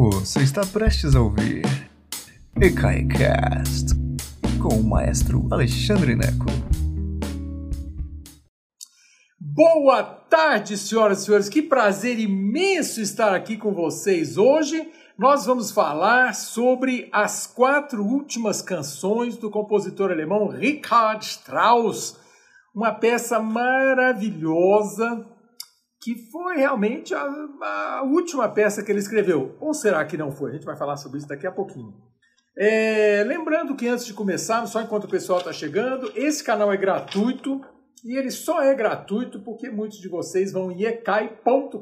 Você está prestes a ouvir EKAICAST com o maestro Alexandre Neco. Boa tarde, senhoras e senhores. Que prazer imenso estar aqui com vocês. Hoje nós vamos falar sobre as quatro últimas canções do compositor alemão Richard Strauss. Uma peça maravilhosa que foi realmente a, a, última peça que ele escreveu. Ou será que não foi? A gente vai falar sobre isso daqui a pouquinho. É, lembrando que antes de começarmos, só enquanto o pessoal está chegando, esse canal é gratuito e ele só é gratuito porque muitos de vocês vão em ecai.com.br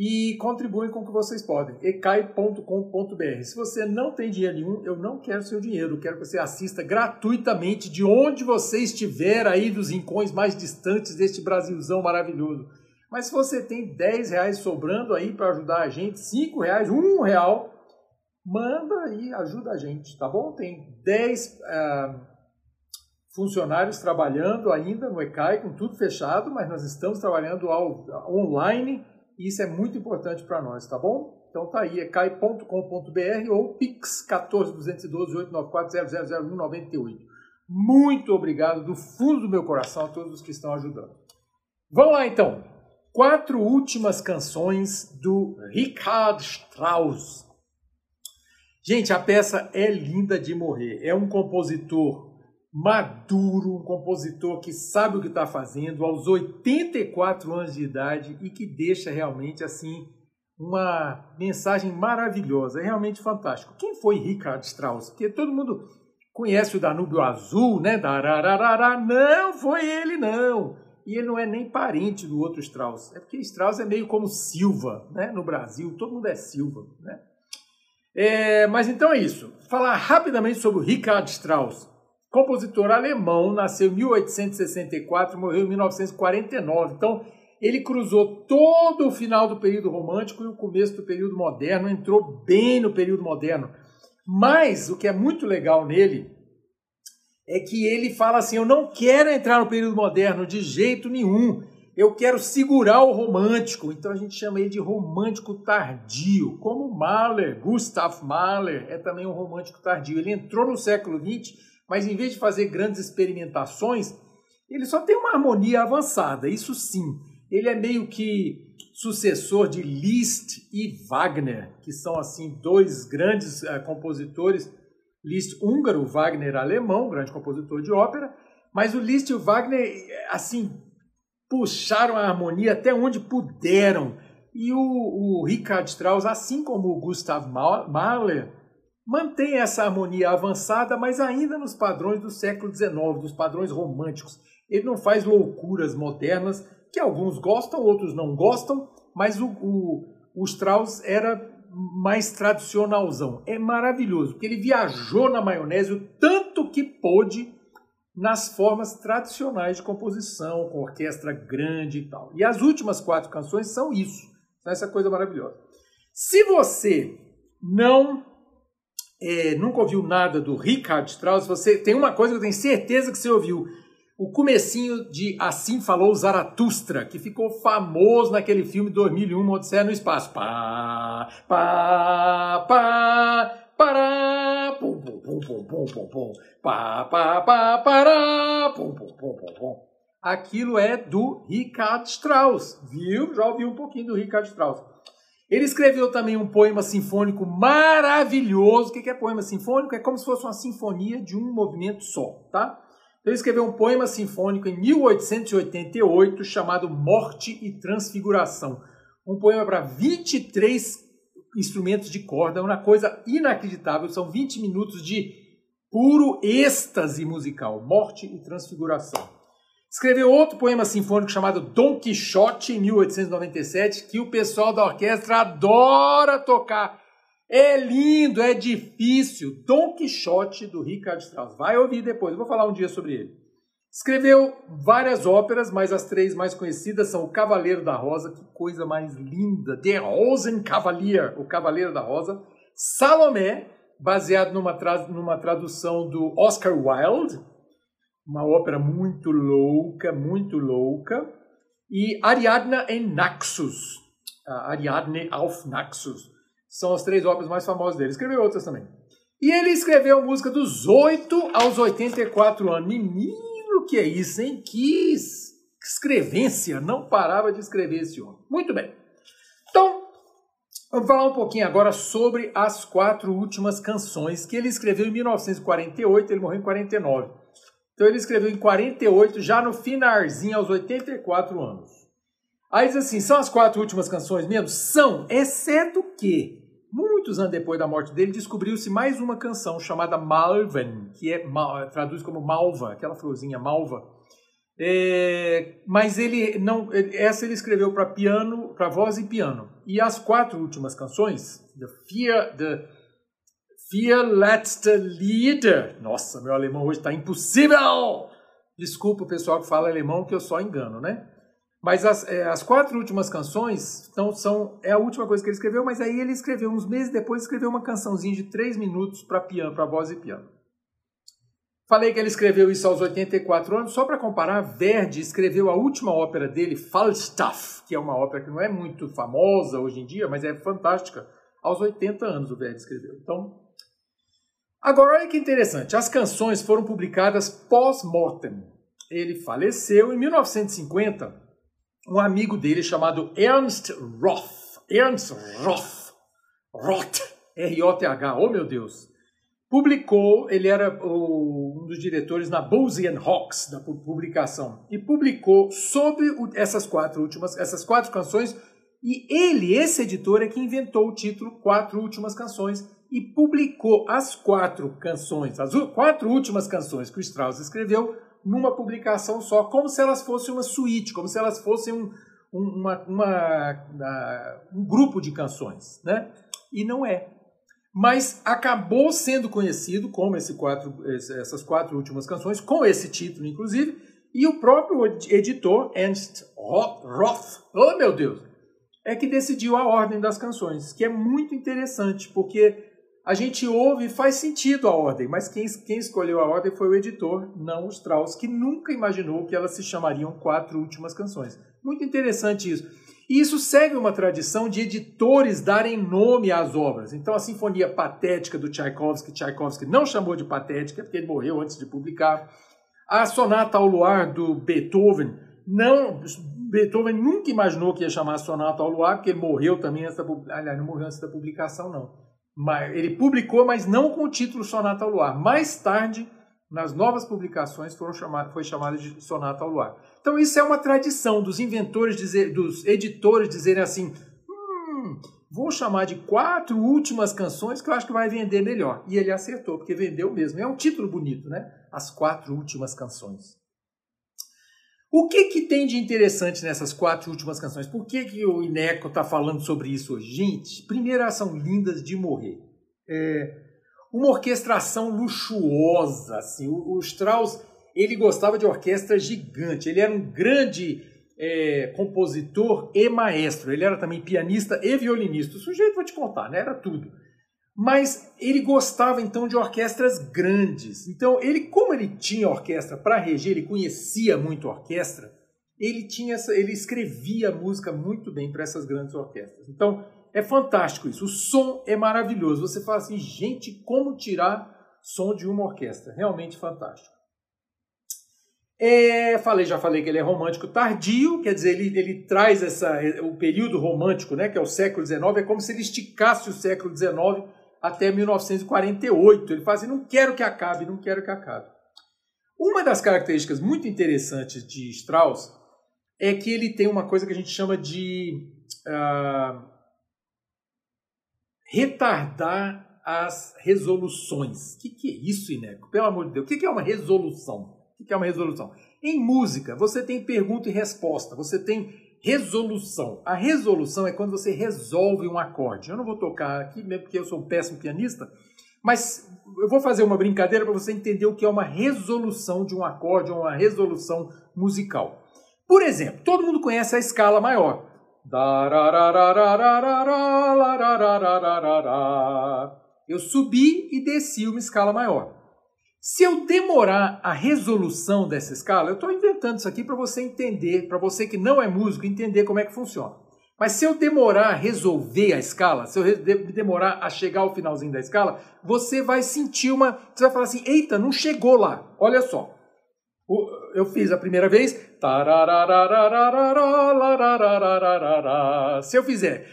e contribuem com o que vocês podem. ecai.com.br. Se você não tem dinheiro nenhum, eu não quero seu dinheiro, eu quero que você assista gratuitamente de onde você estiver aí dos rincões mais distantes deste Brasilzão maravilhoso. Mas se você tem 10 reais sobrando aí para ajudar a gente, 5 reais, 1 real, manda aí, ajuda a gente, tá bom? Tem 10 uh, ah, funcionários trabalhando ainda no ECAI, com tudo fechado, mas nós estamos trabalhando ao, online e isso é muito importante para nós, tá bom? Então tá aí, ecai.com.br ou pix 14 212 894 000198. Muito obrigado do fundo do meu coração a todos os que estão ajudando. Vamos lá então. Quatro últimas canções do Richard Strauss. Gente, a peça é linda de morrer. É um compositor maduro, um compositor que sabe o que está fazendo aos 84 anos de idade e que deixa realmente assim uma mensagem maravilhosa, é realmente fantástico. Quem foi Richard Strauss? Porque todo mundo conhece o Danúbio Azul, né? Não foi ele não. E ele não é nem parente do outro Strauss. É porque Strauss é meio como Silva, né? No Brasil, todo mundo é Silva, né? É, mas então é isso. Falar rapidamente sobre o Richard Strauss. Compositor alemão, nasceu em 1864, morreu em 1949. Então, ele cruzou todo o final do período romântico e o começo do período moderno, entrou bem no período moderno. Mas o que é muito legal nele é que ele fala assim: eu não quero entrar no período moderno de jeito nenhum. Eu quero segurar o romântico. Então a gente chama ele de romântico tardio, como Mahler, Gustav Mahler é também um romântico tardio. Ele entrou no século XX mas em vez de fazer grandes experimentações, ele só tem uma harmonia avançada, isso sim. Ele é meio que sucessor de Liszt e Wagner, que são assim dois grandes uh, compositores, Liszt húngaro, Wagner alemão, grande compositor de ópera, mas o Liszt e o Wagner assim puxaram a harmonia até onde puderam. E o, o Richard Strauss, assim como o Gustav Mahler, mantém essa harmonia avançada, mas ainda nos padrões do século XIX, dos padrões românticos. Ele não faz loucuras modernas, que alguns gostam, outros não gostam, mas o, o, o Strauss era mais tradicionalzão. É maravilhoso, porque ele viajou na maionese o tanto que pôde nas formas tradicionais de composição, com orquestra grande e tal. E as últimas quatro canções são isso, são essa coisa maravilhosa. Se você não é, nunca ouviu nada do Richard Strauss, você tem uma coisa que eu tenho certeza que você ouviu. O comecinho de Assim Falou Zaratustra, que ficou famoso naquele filme 2001, Odisseia no Espaço. Pá, pá, pá, pará, pum, pum, pum, pum, pum, pum, pum, pá, pá, pá, pará, pum, pum, pum, pum, pum. Aquilo é do Richard Strauss, viu? Já ouvi um pouquinho do Richard Strauss. Ele escreveu também um poema sinfônico maravilhoso. O que é poema sinfônico? É como se fosse uma sinfonia de um movimento só, tá? Ele escreveu um poema sinfônico em 1888 chamado Morte e Transfiguração. Um poema para 23 instrumentos de corda, uma coisa inacreditável. São 20 minutos de puro êxtase musical. Morte e Transfiguração. Escreveu outro poema sinfônico chamado Don Quixote, em 1897, que o pessoal da orquestra adora tocar. É lindo, é difícil. Don Quixote, do Richard Strauss. Vai ouvir depois, vou falar um dia sobre ele. Escreveu várias óperas, mas as três mais conhecidas são O Cavaleiro da Rosa, que coisa mais linda, The Rosenkavalier, O Cavaleiro da Rosa, Salomé, baseado numa, tra numa tradução do Oscar Wilde, uma ópera muito louca, muito louca. E Ariadna em Naxos, Ariadne auf Naxos. São as três obras mais famosas dele. Escreveu outras também. E ele escreveu música dos 8 aos 84 anos. Menino, que é isso, hein? Que escrevência! Não parava de escrever esse homem. Muito bem. Então, vamos falar um pouquinho agora sobre as quatro últimas canções que ele escreveu em 1948, ele morreu em 49. Então ele escreveu em 48, já no finalzinho, aos 84 anos. Aí diz assim, são as quatro últimas canções mesmo? São, exceto que, muitos anos depois da morte dele, descobriu-se mais uma canção chamada Malven, que é, traduz como malva, aquela florzinha malva, é, mas ele não, essa ele escreveu para piano, para voz e piano. E as quatro últimas canções, The Fear, The Fear Letzte Lieder. Nossa, meu alemão hoje está impossível. Desculpa o pessoal que fala alemão que eu só engano, né? Mas as, é, as quatro últimas canções então, são é a última coisa que ele escreveu, mas aí ele escreveu uns meses depois escreveu uma cançãozinha de três minutos para piano, para voz e piano. Falei que ele escreveu isso aos 84 anos, só para comparar, Verdi escreveu a última ópera dele, Falstaff, que é uma ópera que não é muito famosa hoje em dia, mas é fantástica. Aos 80 anos o Verdi escreveu. Então, agora olha que interessante, as canções foram publicadas pós-mortem. Ele faleceu em 1950. Um amigo dele chamado Ernst Roth, Ernst Roth, Roth, R-O-T-H, oh meu Deus, publicou, ele era o, um dos diretores na Bose Hawks da publicação. E publicou sobre o, essas quatro últimas, essas quatro canções e ele, esse editor, é que inventou o título Quatro Últimas Canções e publicou as quatro canções, as quatro últimas canções que o Strauss escreveu numa publicação só, como se elas fossem uma suíte, como se elas fossem um, uma, uma, um grupo de canções, né? E não é mas acabou sendo conhecido como esse quatro, essas quatro últimas canções, com esse título, inclusive, e o próprio editor, Ernst Roth, oh meu Deus, é que decidiu a ordem das canções, que é muito interessante, porque a gente ouve e faz sentido a ordem, mas quem, quem escolheu a ordem foi o editor, não o Strauss, que nunca imaginou que elas se chamariam Quatro Últimas Canções. Muito interessante isso. E isso segue uma tradição de editores darem nome às obras. Então, a Sinfonia Patética do Tchaikovsky, Tchaikovsky não chamou de patética, porque ele morreu antes de publicar. A Sonata ao Luar do Beethoven, não, Beethoven nunca imaginou que ia chamar Sonata ao Luar, porque ele morreu também antes da, aliás, não morreu antes da publicação, não. Mas ele publicou, mas não com o título Sonata ao Luar. Mais tarde, nas novas publicações, foram chamar, foi chamada de Sonata ao Luar. Então isso é uma tradição dos inventores, dizer, dos editores dizerem assim, hum, vou chamar de quatro últimas canções que eu acho que vai vender melhor. E ele acertou, porque vendeu mesmo. É um título bonito, né? As quatro últimas canções. O que, que tem de interessante nessas quatro últimas canções? Por que, que o Ineco está falando sobre isso hoje? Gente, primeiro elas são lindas de morrer. É uma orquestração luxuosa. Assim. O, Strauss ele gostava de orquestra gigante, ele era um grande é, compositor e maestro, ele era também pianista e violinista. O sujeito, vou te contar, né? era tudo. Mas ele gostava então de orquestras grandes. Então, ele, como ele tinha orquestra para reger, ele conhecia muito orquestra, ele tinha essa, ele escrevia música muito bem para essas grandes orquestras. Então, é fantástico isso. O som é maravilhoso. Você fala assim, gente, como tirar som de uma orquestra? Realmente fantástico. É, falei, já falei que ele é romântico tardio, quer dizer, ele, ele traz essa, o período romântico, né, que é o século XIX, é como se ele esticasse o século XIX até 1948. Ele fala assim, não quero que acabe, não quero que acabe. Uma das características muito interessantes de Strauss é que ele tem uma coisa que a gente chama de uh, retardar as resoluções. O que, que, é isso, Ineco? Pelo amor de Deus, o que, que é uma resolução? O que é uma resolução? Em música, você tem pergunta e resposta, você tem resolução. A resolução é quando você resolve um acorde. Eu não vou tocar aqui, mesmo porque eu sou um péssimo pianista, mas eu vou fazer uma brincadeira para você entender o que é uma resolução de um acorde ou uma resolução musical. Por exemplo, todo mundo conhece a escala maior. Eu subi e desci uma escala maior. Se eu demorar a resolução dessa escala, eu estou inventando isso aqui para você entender, para você que não é músico, entender como é que funciona. Mas se eu demorar a resolver a escala, se eu demorar a chegar ao finalzinho da escala, você vai sentir uma. Você vai falar assim: eita, não chegou lá. Olha só. Eu fiz a primeira vez. Se eu fizer.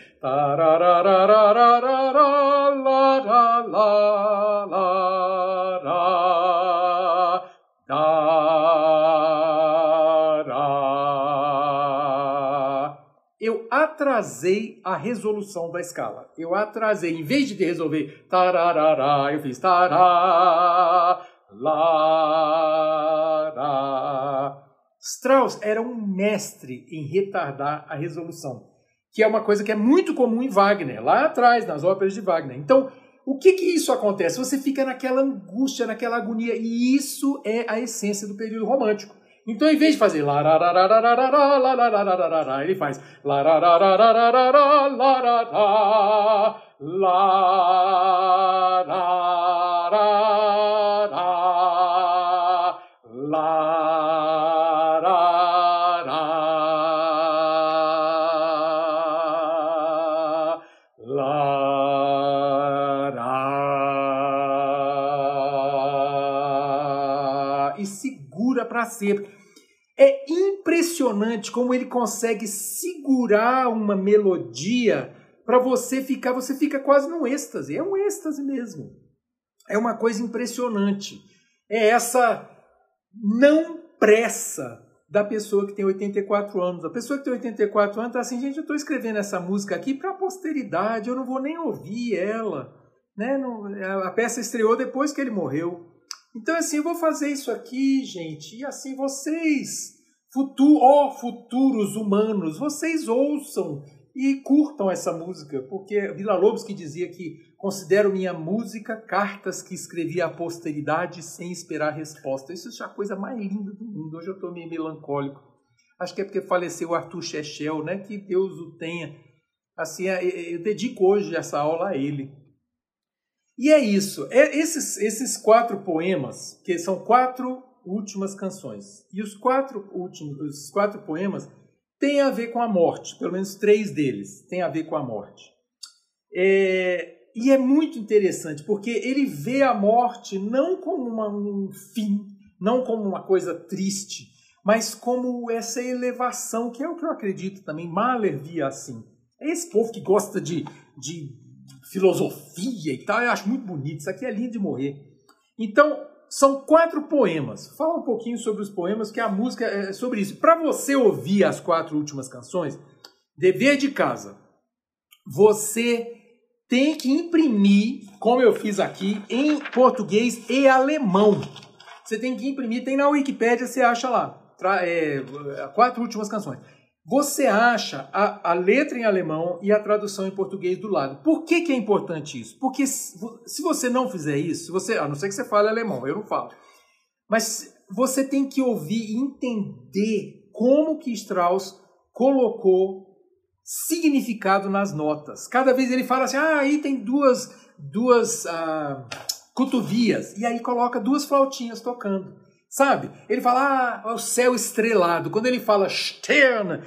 Atrasei a resolução da escala. Eu atrasei, em vez de resolver tararara, eu fiz tará, lá, lá. Strauss era um mestre em retardar a resolução, que é uma coisa que é muito comum em Wagner, lá atrás, nas óperas de Wagner. Então, o que que isso acontece? Você fica naquela angústia, naquela agonia, e isso é a essência do período romântico. Então, em vez de fazer ele faz e segura para sempre. Impressionante como ele consegue segurar uma melodia para você ficar, você fica quase num êxtase. É um êxtase mesmo. É uma coisa impressionante. É essa não pressa da pessoa que tem 84 anos. A pessoa que tem 84 anos está assim, gente, eu estou escrevendo essa música aqui para a posteridade, eu não vou nem ouvir ela. Né? A peça estreou depois que ele morreu. Então, assim, eu vou fazer isso aqui, gente, e assim, vocês, futuro, ó oh, futuros humanos, vocês ouçam e curtam essa música, porque Vila Lobos que dizia que considero minha música cartas que escrevi à posteridade sem esperar resposta. Isso é a coisa mais linda do mundo. Hoje eu estou meio melancólico. Acho que é porque faleceu o Arthur Chechel, né? Que Deus o tenha. Assim, é, eu dedico hoje essa aula a ele. E é isso. É esses, esses quatro poemas, que são quatro últimas canções, e os quatro últimos, os quatro poemas têm a ver com a morte. Pelo menos três deles têm a ver com a morte. É, e é muito interessante porque ele vê a morte não como uma, um fim, não como uma coisa triste, mas como essa elevação, que é o que eu acredito também. Mahler via assim. É esse povo que gosta de, de filosofia e tal. Eu acho muito bonito. Isso aqui é lindo de morrer. Então, são quatro poemas. Fala um pouquinho sobre os poemas, que a música é sobre isso. Para você ouvir as quatro últimas canções, dever de casa. Você tem que imprimir, como eu fiz aqui, em português e alemão. Você tem que imprimir, tem na Wikipédia, você acha lá. É, quatro últimas canções você acha a, a, letra em alemão e a tradução em português do lado. Por que, que é importante isso? Porque se, se você não fizer isso, você, a não ser que você fale alemão, eu não falo, mas você tem que ouvir e entender como que Strauss colocou significado nas notas. Cada vez ele fala assim, ah, aí tem duas, duas ah, cotovias, e aí coloca duas flautinhas tocando. Sabe? Ele fala, ah, o céu estrelado. Quando ele fala Stern,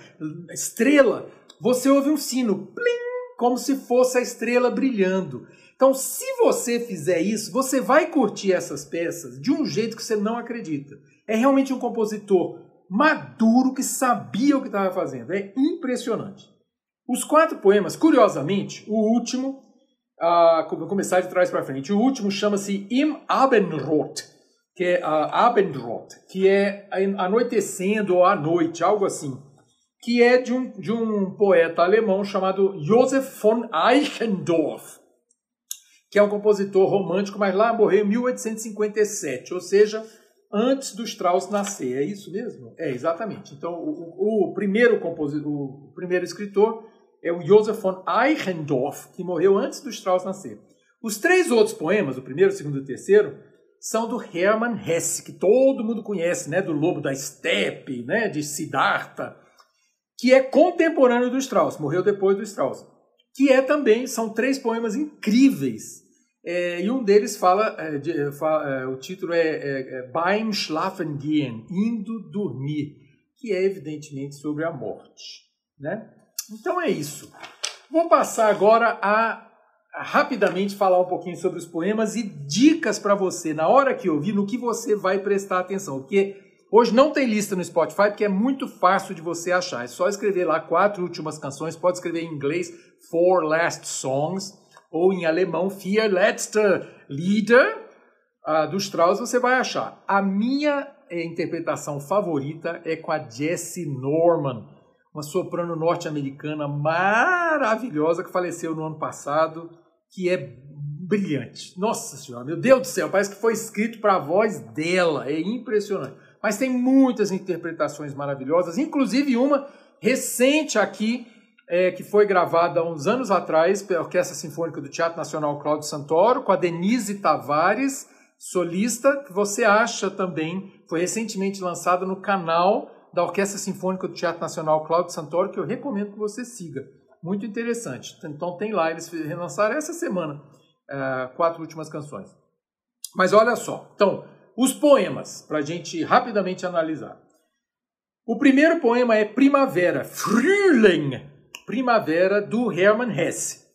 estrela, você ouve um sino, plim, como se fosse a estrela brilhando. Então, se você fizer isso, você vai curtir essas peças de um jeito que você não acredita. É realmente um compositor maduro que sabia o que estava fazendo. É impressionante. Os quatro poemas, curiosamente, o último, uh, vou começar de trás para frente, o último chama-se Im Abendrot que é a Abendrot, que é anoitecendo ou à noite, algo assim, que é de um, de um poeta alemão chamado Josef von Eichendorff, que é um compositor romântico, mas lá morreu em 1857, ou seja, antes do Strauss nascer. É isso mesmo? É, exatamente. Então, o, o primeiro compositor, o primeiro escritor é o Josef von Eichendorff, que morreu antes do Strauss nascer. Os três outros poemas, o primeiro, o segundo e o terceiro, são do Hermann Hesse, que todo mundo conhece, né, do Lobo da Steppe, né, de Siddhartha, que é contemporâneo do Strauss, morreu depois do Strauss. Que é também, são três poemas incríveis. É, e um deles fala, é, de, fala é, o título é, é, é Beim Schlafen gehen, indo dormir, que é evidentemente sobre a morte. Né? Então é isso. Vou passar agora a rapidamente falar um pouquinho sobre os poemas e dicas para você, na hora que ouvir, no que você vai prestar atenção. Porque hoje não tem lista no Spotify, porque é muito fácil de você achar. É só escrever lá quatro últimas canções, pode escrever em inglês Four Last Songs, ou em alemão Vier letzte Lieder, uh, Strauss, você vai achar. A minha interpretação favorita é com a Jessie Norman, uma soprano norte-americana maravilhosa que faleceu no ano passado, que é brilhante. Nossa Senhora, meu Deus do céu, parece que foi escrito para a voz dela, é impressionante. Mas tem muitas interpretações maravilhosas, inclusive uma recente aqui, é, que foi gravada uns anos atrás pela Orquestra Sinfônica do Teatro Nacional Cláudio Santoro, com a Denise Tavares, solista, que você acha também, foi recentemente lançada no canal da Orquestra Sinfônica do Teatro Nacional Cláudio Santoro, que eu recomendo que você siga. Muito interessante. Então tem lá, eles relançaram essa semana uh, quatro últimas canções. Mas olha só, então, os poemas, para a gente rapidamente analisar. O primeiro poema é Primavera, Frühling, Primavera, do Hermann Hesse.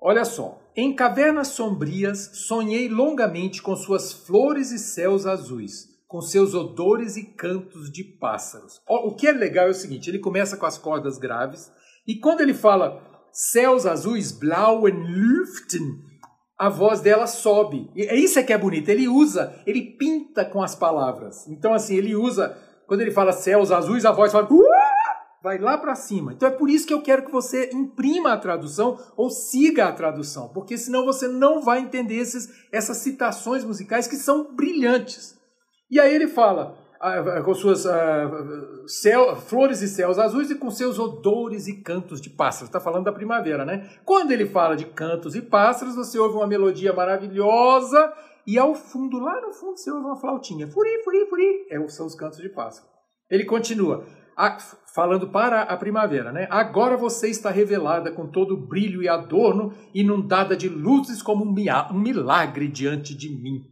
Olha só, em cavernas sombrias sonhei longamente com suas flores e céus azuis com seus odores e cantos de pássaros. O que é legal é o seguinte: ele começa com as cordas graves, e quando ele fala céus azuis, blauen Lüften, a voz dela sobe. E é isso que é bonito. Ele usa, ele pinta com as palavras. Então, assim, ele usa, quando ele fala céus azuis, a voz fala. Vai lá para cima. Então é por isso que eu quero que você imprima a tradução ou siga a tradução, porque senão você não vai entender esses, essas citações musicais que são brilhantes. E aí ele fala, com suas ah, céu, flores e céus azuis e com seus odores e cantos de pássaros. Está falando da primavera, né? Quando ele fala de cantos e pássaros, você ouve uma melodia maravilhosa e ao fundo, lá no fundo, você ouve uma flautinha. Furi, furi, furi. É, são os cantos de pássaro. Ele continua, falando para a primavera, né? Agora você está revelada com todo o brilho e adorno, inundada de luzes como um milagre diante de mim.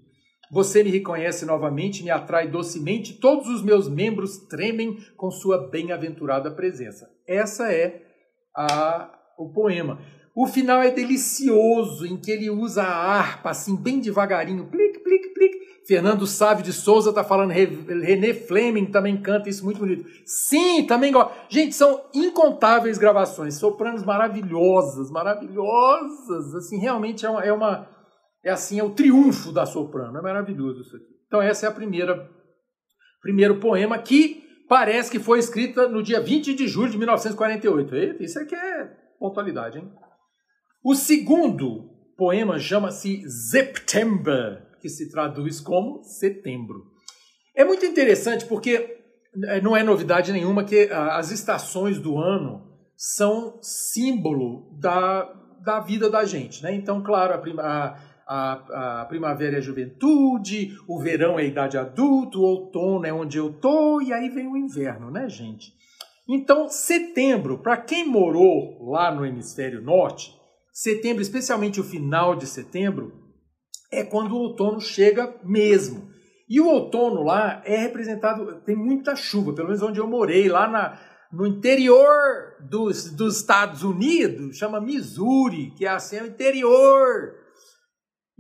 Você me reconhece novamente, me atrai docemente, todos os meus membros tremem com sua bem-aventurada presença. Essa é a, o poema. O final é delicioso, em que ele usa a harpa assim, bem devagarinho, plic, plic, plic. Fernando Sávio de Souza está falando, René Fleming também canta isso muito bonito. Sim, também gosto. Gente, são incontáveis gravações, sopranos maravilhosas, maravilhosas. Assim, realmente é uma, é uma é assim, é o triunfo da soprano. É maravilhoso isso aqui. Então essa é a primeira primeiro poema que parece que foi escrita no dia 20 de julho de 1948. Eita, isso aqui é pontualidade, hein? O segundo poema chama-se September, que se traduz como setembro. É muito interessante porque é, não é novidade nenhuma que as estações do ano são símbolo da, da vida da gente, né? Então, claro, a, a a, a primavera é a juventude, o verão é a idade adulta, o outono é onde eu tô, e aí vem o inverno, né, gente? Então, setembro, para quem morou lá no hemisfério norte, setembro, especialmente o final de setembro, é quando o outono chega mesmo. E o outono lá é representado, tem muita chuva, pelo menos onde eu morei, lá na, no interior dos, dos Estados Unidos, chama Missouri, que é assim, é o interior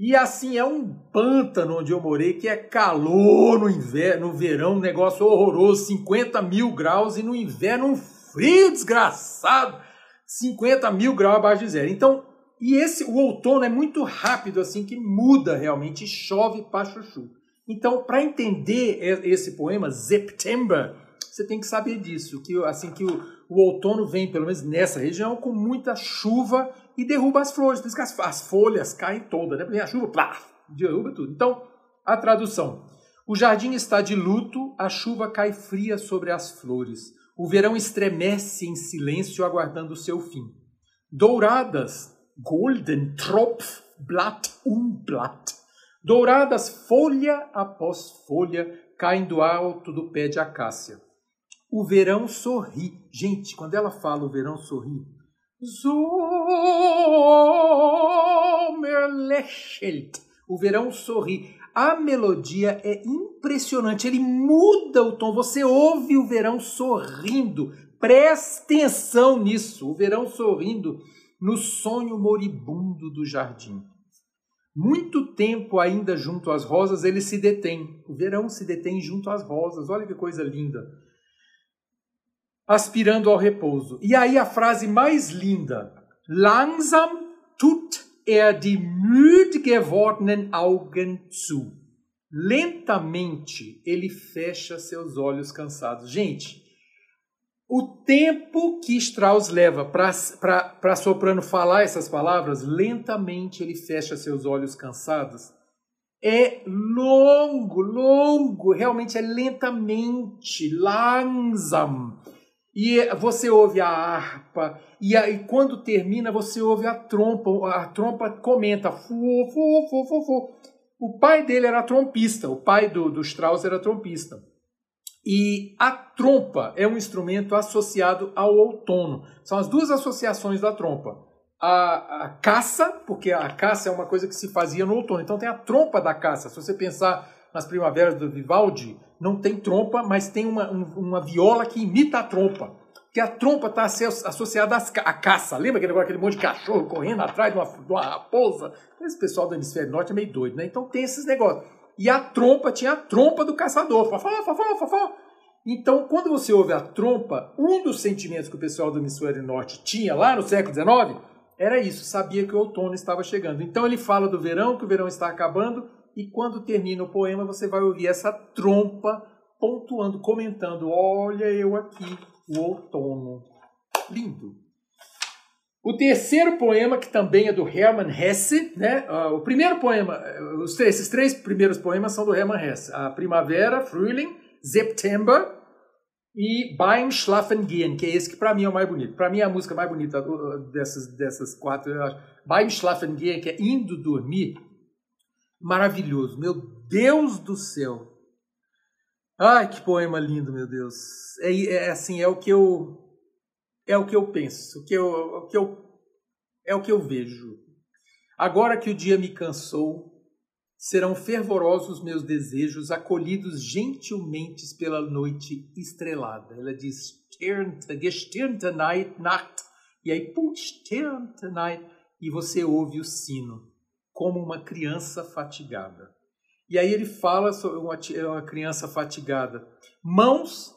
e assim, é um pântano onde eu morei, que é calor no inverno, no verão, um negócio horroroso, 50 mil graus, e no inverno um frio desgraçado, 50 mil graus abaixo de zero. Então, e esse, o outono é muito rápido, assim, que muda realmente, chove para chuchu. Então, para entender esse poema, September, você tem que saber disso, que assim que o, o outono vem, pelo menos nessa região, com muita chuva e derruba as flores. Por isso que as, as folhas caem todas, né? Porque a chuva, plá, derruba tudo. Então, a tradução. O jardim está de luto, a chuva cai fria sobre as flores. O verão estremece em silêncio, aguardando o seu fim. Douradas, golden Tropf, Blatt um Blatt. Douradas, folha após folha, caem do alto do pé de acácia. O verão sorri. Gente, quando ela fala o verão sorri, Sommer lächelt. O verão sorri. A melodia é impressionante, ele muda o tom. Você ouve o verão sorrindo, Presta atenção nisso. O verão sorrindo no sonho moribundo do jardim. Muito tempo ainda junto às rosas ele se detém. O verão se detém junto às rosas. Olha que coisa linda. Aspirando ao repouso. E aí a frase mais linda. Langsam tut er die müde gewordenen Augen zu. Lentamente ele fecha seus olhos cansados. Gente, o tempo que Strauss leva para soprano falar essas palavras, lentamente ele fecha seus olhos cansados, é longo, longo, realmente é lentamente, langsam. E você ouve a harpa, e aí quando termina você ouve a trompa, a trompa comenta, fu, fu, fu, fu, fu. O pai dele era trompista, o pai do, do Strauss era trompista. E a trompa é um instrumento associado ao outono. São as duas associações da trompa. A, a, caça, porque a caça é uma coisa que se fazia no outono. Então tem a trompa da caça. Se você pensar nas primaveras do Vivaldi, não tem trompa, mas tem uma, um, uma viola que imita a trompa que a trompa está associada à caça. Lembra aquele, aquele monte de cachorro correndo atrás de uma, de uma raposa? Esse pessoal do hemisfério norte é meio doido, né? Então tem esses negócios. E a trompa tinha a trompa do caçador. Fafá, fafá, fafá. Então, quando você ouve a trompa, um dos sentimentos que o pessoal do hemisfério norte tinha lá no século XIX era isso, sabia que o outono estava chegando. Então ele fala do verão, que o verão está acabando, e quando termina o poema, você vai ouvir essa trompa pontuando, comentando: Olha eu aqui, o outono. Lindo. O terceiro poema, que também é do Hermann Hesse, né? Uh, o primeiro poema, eh, os, esses três primeiros poemas são do Hermann Hesse. A Primavera, Frühling, September e Beim Schlafen gehen, que é esse que para mim é o mais bonito. Para mim é a música mais bonita dessas, dessas quatro. Beim Schlafen gehen, que é indo dormir. Maravilhoso. Meu Deus do céu. Ai, que poema lindo, meu Deus. É, é, assim, é o que eu é o que eu penso, o que eu, o que eu é o que eu vejo. Agora que o dia me cansou, serão fervorosos meus desejos, acolhidos gentilmente pela noite estrelada. Ela diz Night, Nacht, e aí Night, e você ouve o sino, como uma criança fatigada. E aí ele fala sobre uma, uma criança fatigada. Mãos,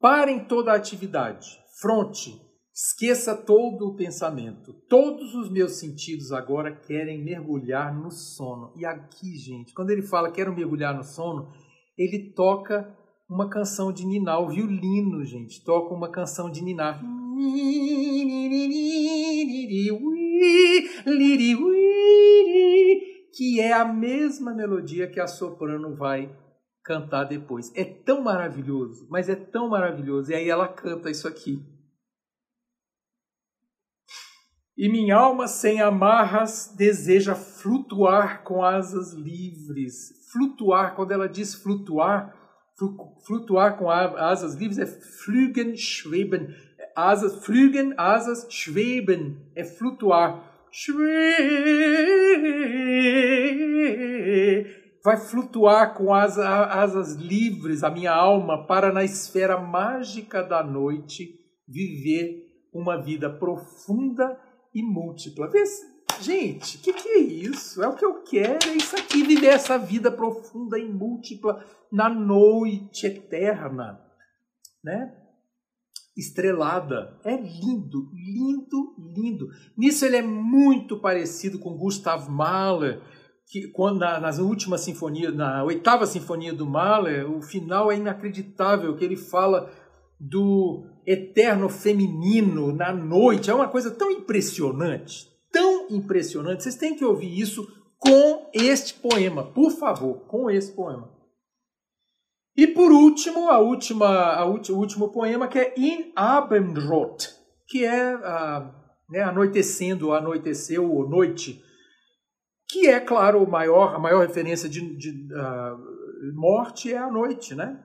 parem toda a atividade. Fronte, esqueça todo o pensamento. Todos os meus sentidos agora querem mergulhar no sono. E aqui, gente, quando ele fala quero mergulhar no sono, ele toca uma canção de ninar, o violino, gente, toca uma canção de ninar que é a mesma melodia que a soprano vai cantar depois. É tão maravilhoso, mas é tão maravilhoso. E aí ela canta isso aqui. E minha alma sem amarras deseja flutuar com asas livres. Flutuar, quando ela diz flutuar, flutuar com asas livres é flügen, schweben. Asas, flügen, asas, schweben é flutuar vai flutuar com as asas livres a minha alma para na esfera mágica da noite viver uma vida profunda e múltipla. Gente, o que, que é isso? É o que eu quero, é isso aqui, viver essa vida profunda e múltipla na noite eterna, né? Estrelada. É lindo, lindo, lindo. Nisso ele é muito parecido com Gustav Mahler, que quando na, nas últimas sinfonias, na oitava sinfonia do Mahler, o final é inacreditável, que ele fala do eterno feminino na noite. É uma coisa tão impressionante, tão impressionante. Vocês têm que ouvir isso com este poema, por favor, com esse poema. E por último, a última, a o último poema que é In Abendrot, que é uh, né, anoitecendo, anoiteceu ou noite, que é, claro, o maior, a maior referência de, de uh, morte é a noite, né?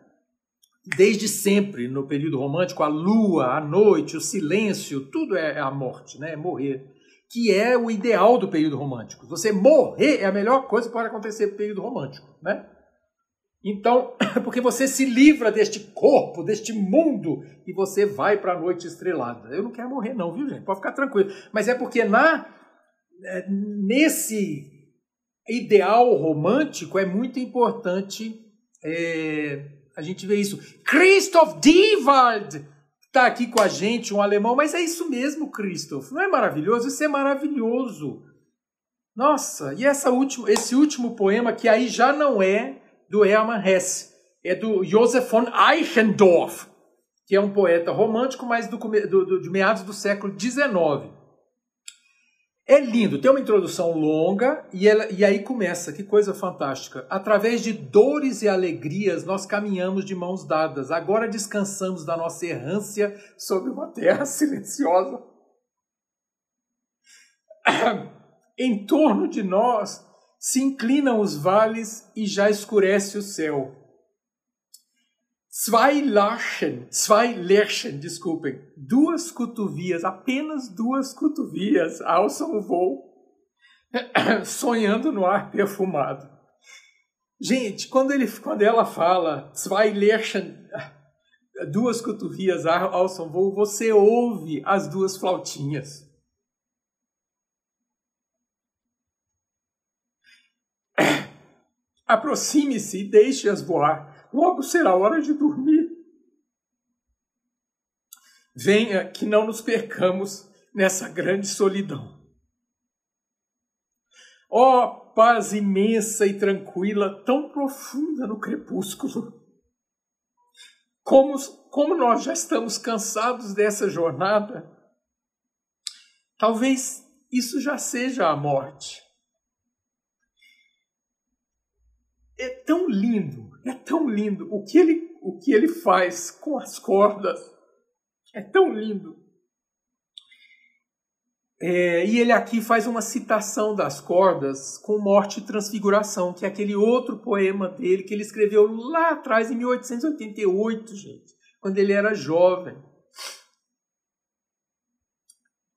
Desde sempre, no período romântico, a lua, a noite, o silêncio, tudo é a morte, né? É morrer. Que é o ideal do período romântico. Você morrer é a melhor coisa que pode acontecer no período romântico, né? Então, porque você se livra deste corpo, deste mundo, e você vai para a noite estrelada. Eu não quero morrer, não, viu, gente? Pode ficar tranquilo. Mas é porque na é, nesse ideal romântico é muito importante é, a gente ver isso. Christoph Diewald está aqui com a gente, um alemão, mas é isso mesmo, Christoph. Não é maravilhoso? Isso é maravilhoso. Nossa, e essa última, esse último poema que aí já não é do Hermann Hesse, é do Josef von Eichendorff, que é um poeta romântico, mas do, do, do, de meados do século XIX. É lindo, tem uma introdução longa e, ela, e aí começa, que coisa fantástica. Através de dores e alegrias nós caminhamos de mãos dadas. Agora descansamos da nossa errância sobre uma terra silenciosa. em torno de nós se inclinam os vales e já escurece o céu. Zwei Larchen, zwei Lerchen, desculpem, duas cotovias, apenas duas cotovias alçam o voo, sonhando no ar perfumado. Gente, quando, ele, quando ela fala zwei Lerchen, duas cotovias alçam voo, você ouve as duas flautinhas. Aproxime-se e deixe-as voar. Logo será hora de dormir. Venha que não nos percamos nessa grande solidão. Ó oh, paz imensa e tranquila, tão profunda no crepúsculo. Como, como nós já estamos cansados dessa jornada, talvez isso já seja a morte. É tão lindo, é tão lindo. O que ele, o que ele faz com as cordas é tão lindo. É, e ele aqui faz uma citação das cordas com Morte e Transfiguração, que é aquele outro poema dele que ele escreveu lá atrás, em 1888, gente, quando ele era jovem.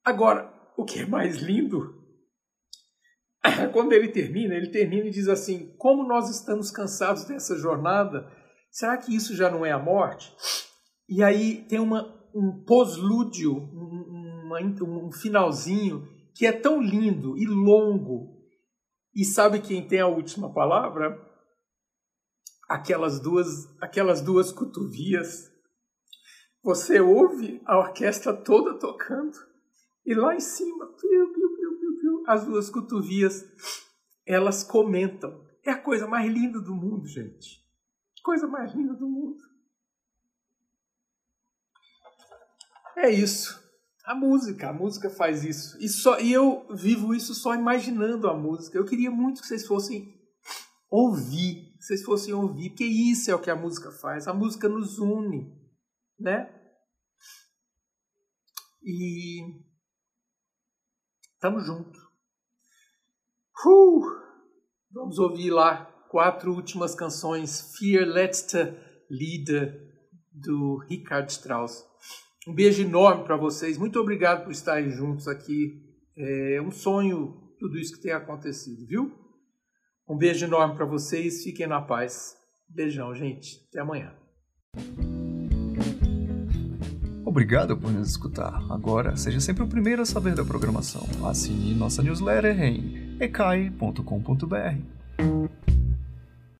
Agora, o que é mais lindo quando ele termina, ele termina e diz assim: Como nós estamos cansados dessa jornada, será que isso já não é a morte? E aí tem uma, um poslúdio, um, um finalzinho que é tão lindo e longo. E sabe quem tem a última palavra? Aquelas duas, aquelas duas cotovias. Você ouve a orquestra toda tocando e lá em cima, as duas cotovias, elas comentam. É a coisa mais linda do mundo, gente. Coisa mais linda do mundo. É isso. A música, a música faz isso. E, só, e eu vivo isso só imaginando a música. Eu queria muito que vocês fossem ouvir, que vocês fossem ouvir, porque isso é o que a música faz. A música nos une, né? E estamos juntos. Uh, vamos ouvir lá quatro últimas canções. Fear Letzte Lieder do Richard Strauss. Um beijo enorme para vocês. Muito obrigado por estarem juntos aqui. É um sonho tudo isso que tem acontecido, viu? Um beijo enorme para vocês. Fiquem na paz. Beijão, gente. Até amanhã. Obrigado por nos escutar. Agora, seja sempre o primeiro a saber da programação. Assine nossa newsletter em ecai.com.br.